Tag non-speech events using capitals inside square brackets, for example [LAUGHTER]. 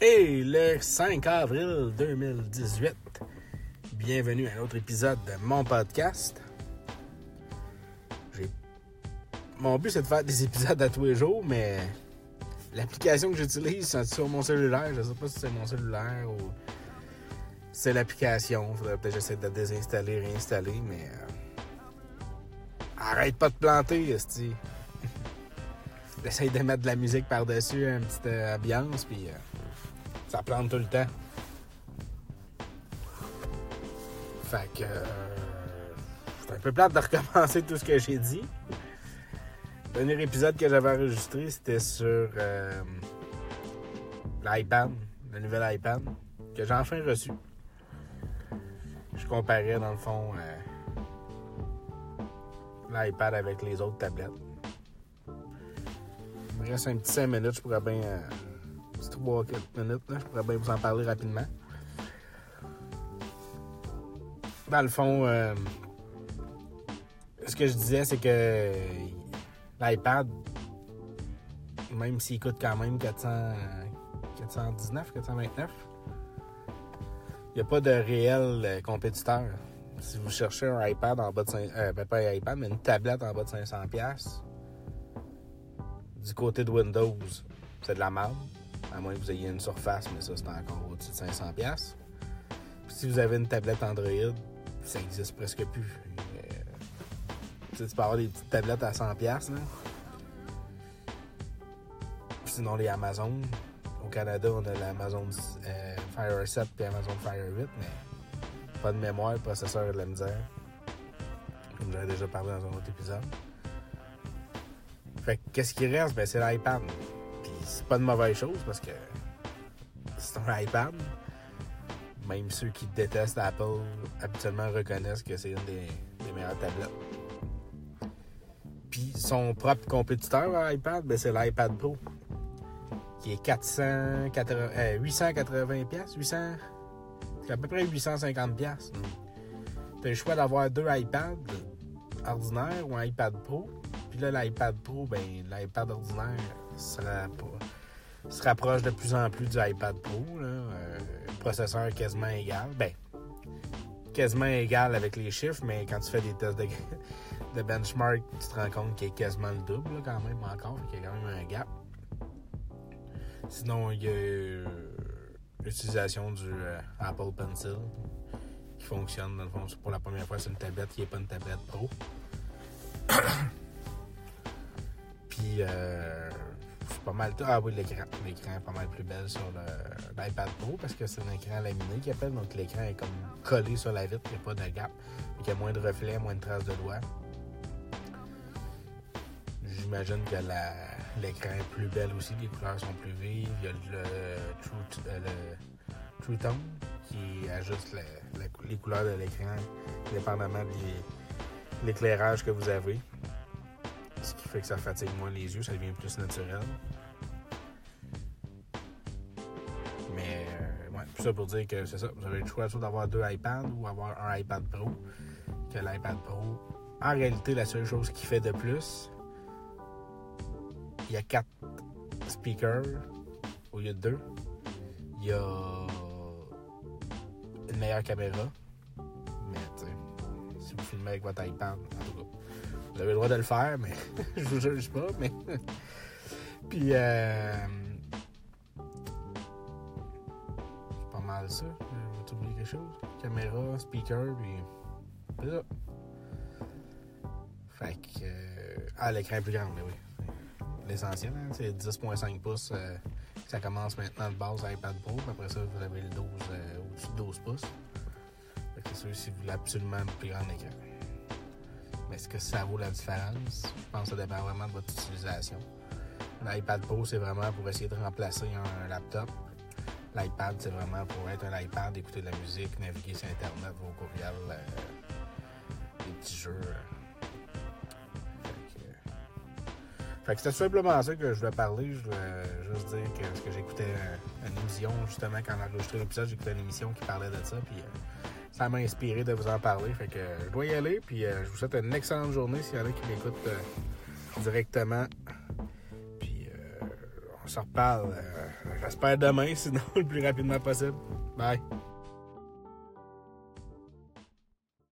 Et le 5 avril 2018, bienvenue à un autre épisode de mon podcast. Mon but c'est de faire des épisodes à tous les jours, mais l'application que j'utilise c'est sur mon cellulaire. Je sais pas si c'est mon cellulaire ou c'est l'application. Faudrait peut-être j'essaie de désinstaller, réinstaller, mais euh, arrête pas de planter, esti. [LAUGHS] J'essaie de mettre de la musique par-dessus, une petite euh, ambiance, puis euh, ça plante tout le temps. Fait que. euh, c'est un peu plate de recommencer tout ce que j'ai dit. Le dernier épisode que j'avais enregistré, c'était sur euh, l'iPad, le nouvel iPad, que j'ai enfin reçu. Je comparais, dans le fond, euh, l'iPad avec les autres tablettes. Il me reste un petit 5 minutes, je pourrais bien. 3-4 minutes, je pourrais bien vous en parler rapidement. Dans le fond, euh, ce que je disais, c'est que l'iPad, même s'il coûte quand même 400, euh, 419, 429, il n'y a pas de réel euh, compétiteur. Si vous cherchez un iPad en bas de 5, euh, ben pas un iPad, mais une tablette en bas de 500$, piastres, du côté de Windows, c'est de la merde. À moins que vous ayez une surface, mais ça, c'est encore au-dessus de 500$. piastres. Puis si vous avez une tablette Android, ça existe presque plus. Euh, tu peux avoir des petites tablettes à 100$, piastres, là. Sinon, les Amazon. Au Canada, on a l'Amazon euh, Fire 7 et Amazon Fire 8, mais pas de mémoire, le processeur et de la misère. Comme j'avais déjà parlé dans un autre épisode. Fait que qu'est-ce qui reste? Ben, c'est l'iPad. C'est pas une mauvaise chose parce que c'est un iPad. Même ceux qui détestent Apple habituellement reconnaissent que c'est une des, des meilleures tablettes. Puis son propre compétiteur à iPad, ben, c'est l'iPad Pro. Qui est 480, euh, 880 pièces, 800, c'est à peu près 850 pièces. T'as le choix d'avoir deux iPads ordinaires ou un iPad Pro. Puis là, l'iPad Pro, ben, l'iPad ordinaire se, se rapproche de plus en plus du iPad Pro. Euh, processeur quasiment égal. Ben, quasiment égal avec les chiffres, mais quand tu fais des tests de, [LAUGHS] benchmark, tu te rends compte qu'il est quasiment le double, quand même, encore. Fait qu'il y a quand même un gap. Sinon, il y a euh, l'utilisation du euh, Apple Pencil qui fonctionne, dans le fond, pour la première fois sur une tablette qui n'est pas une tablette pro. [COUGHS] Puis, euh, Ah oui, l'écran. L'écran est pas mal plus belle sur l'iPad Pro parce que c'est un écran laminé qui appelle. Donc, l'écran est comme collé sur la vitre. Il n'y a pas de gap. Il y a moins de reflets, moins de traces de doigts. J'imagine que l'écran est plus belle aussi. Les couleurs sont plus vives. Il y a le True, euh, le Tone qui ajuste les couleurs de l'écran dépendamment de l'éclairage que vous avez. Ce qui fait que ça fatigue moins les yeux, ça devient plus naturel. Mais, euh, ouais, tout ça pour dire que c'est ça. Vous avez le choix d'avoir deux iPads ou avoir un iPad Pro. Que l'iPad Pro, en réalité, la seule chose qu'il fait de plus, il y a quatre speakers au lieu de deux. Il y a une meilleure caméra. Mais, tu sais, si vous filmez avec votre iPad, en tout cas, vous avez le droit de le faire, mais [LAUGHS] je vous juge pas, mais. [LAUGHS] Puis, euh... c'est pas mal ça. Je vais oublier quelque chose. Caméra, speaker, puis. C'est ça. Fait que. euh, Ah, l'écran est plus grand, mais oui. L'essentiel, hein, c'est 10,5 pouces. euh, ça commence maintenant de base à iPad Pro, après ça, vous avez le 12 euh, au-dessus de 12 pouces. Fait que c'est sûr si vous voulez absolument un plus grand écran. Mais est-ce que ça vaut la différence? Je pense que ça dépend vraiment de votre utilisation. L'iPad Pro, c'est vraiment pour essayer de remplacer un laptop. L'iPad, c'est vraiment pour être un iPad, écouter de la musique, naviguer sur Internet, vos courriels, euh, des petits jeux. euh. Fait que, fait que c'était simplement ça que je voulais parler. Je voulais juste dire que, que j'écoutais euh, une émission, justement, quand on a enregistré l'épisode, j'écoutais une émission qui parlait de ça. Puis euh, ça m'a inspiré de vous en parler. Fait que euh, je dois y aller. Puis euh, je vous souhaite une excellente journée s'il y en a qui m'écoutent euh, directement. Puis euh, on se reparle. J'espère demain, [LAUGHS] sinon le plus rapidement possible. Bye.